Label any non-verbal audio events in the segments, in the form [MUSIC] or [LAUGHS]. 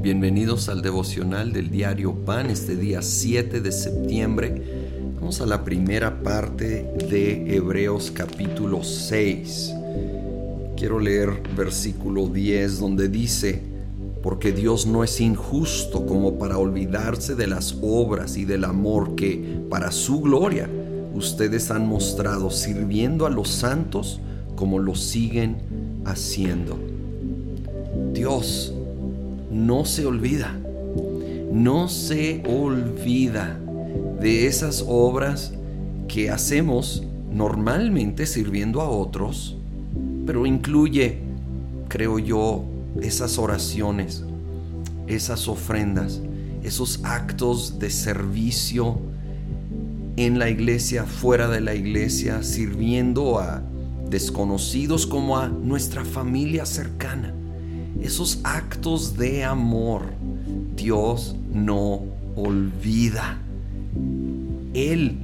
Bienvenidos al devocional del diario Pan este día 7 de septiembre. Vamos a la primera parte de Hebreos capítulo 6. Quiero leer versículo 10 donde dice, porque Dios no es injusto como para olvidarse de las obras y del amor que, para su gloria, ustedes han mostrado sirviendo a los santos como lo siguen haciendo. Dios no se olvida, no se olvida de esas obras que hacemos normalmente sirviendo a otros, pero incluye, creo yo, esas oraciones, esas ofrendas, esos actos de servicio en la iglesia, fuera de la iglesia, sirviendo a desconocidos como a nuestra familia cercana esos actos de amor, Dios no olvida. Él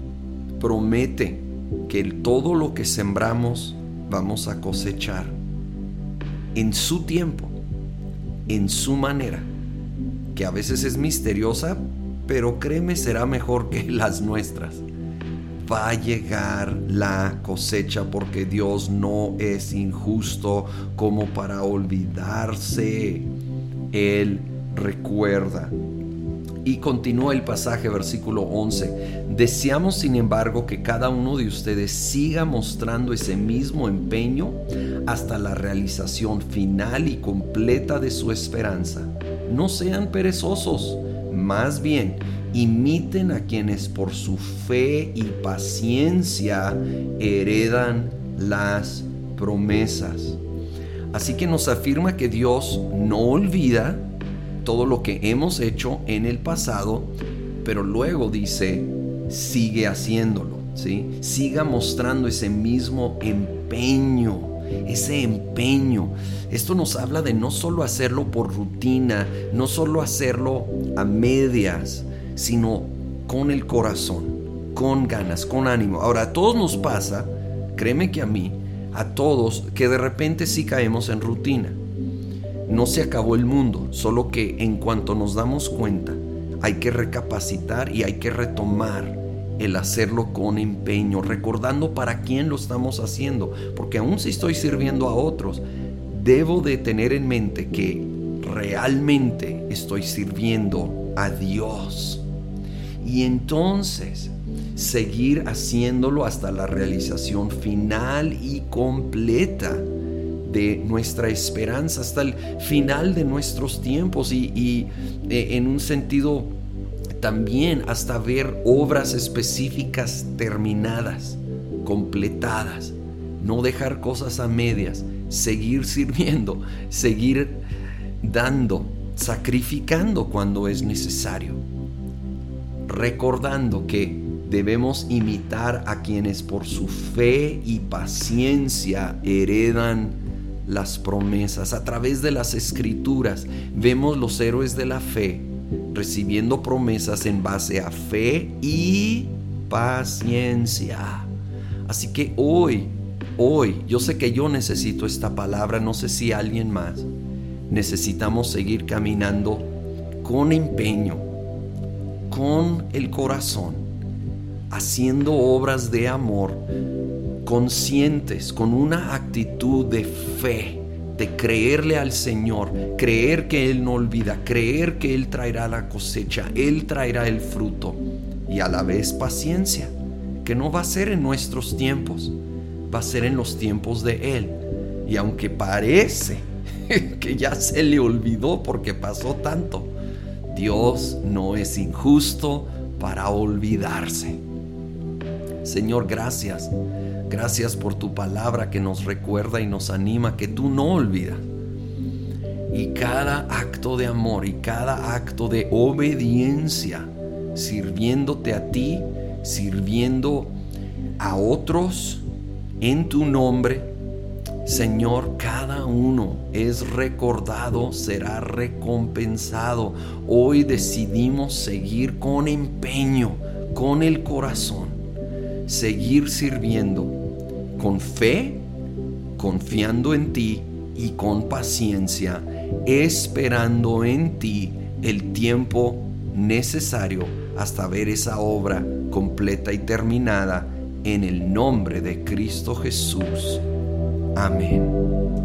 promete que todo lo que sembramos vamos a cosechar en su tiempo, en su manera, que a veces es misteriosa, pero créeme será mejor que [LAUGHS] las nuestras va a llegar la cosecha porque Dios no es injusto como para olvidarse. Él recuerda. Y continúa el pasaje, versículo 11. Deseamos, sin embargo, que cada uno de ustedes siga mostrando ese mismo empeño hasta la realización final y completa de su esperanza. No sean perezosos, más bien imiten a quienes por su fe y paciencia heredan las promesas. Así que nos afirma que Dios no olvida todo lo que hemos hecho en el pasado, pero luego dice, sigue haciéndolo, ¿sí? Siga mostrando ese mismo empeño, ese empeño. Esto nos habla de no solo hacerlo por rutina, no solo hacerlo a medias, sino con el corazón, con ganas, con ánimo. Ahora, a todos nos pasa, créeme que a mí, a todos, que de repente sí caemos en rutina. No se acabó el mundo, solo que en cuanto nos damos cuenta, hay que recapacitar y hay que retomar el hacerlo con empeño, recordando para quién lo estamos haciendo, porque aún si estoy sirviendo a otros, debo de tener en mente que realmente estoy sirviendo a Dios y entonces seguir haciéndolo hasta la realización final y completa de nuestra esperanza, hasta el final de nuestros tiempos y, eh, en un sentido también hasta ver obras específicas terminadas, completadas, no dejar cosas a medias, seguir sirviendo, seguir dando, sacrificando cuando es necesario recordando que debemos imitar a quienes por su fe y paciencia heredan las promesas. A través de las escrituras vemos los héroes de la fe recibiendo promesas en base a fe y paciencia. Así que hoy, hoy, yo sé que yo necesito esta palabra, no sé si alguien más. Necesitamos seguir caminando con empeño con el corazón, haciendo obras de amor, conscientes, con una actitud de fe, de creerle al Señor, creer que Él no olvida, creer que Él traerá la cosecha, Él traerá el fruto y a la vez paciencia, que no va a ser en nuestros tiempos, va a ser en los tiempos de Él. Y aunque parece [LAUGHS] que ya se le olvidó porque pasó tanto, Dios no es injusto para olvidarse. Señor, gracias. Gracias por tu palabra que nos recuerda y nos anima que tú no olvidas. Y cada acto de amor y cada acto de obediencia, sirviéndote a ti, sirviendo a otros en tu nombre, Señor, cada uno es recordado, será recompensado. Hoy decidimos seguir con empeño, con el corazón, seguir sirviendo con fe, confiando en ti y con paciencia, esperando en ti el tiempo necesario hasta ver esa obra completa y terminada en el nombre de Cristo Jesús. Amin.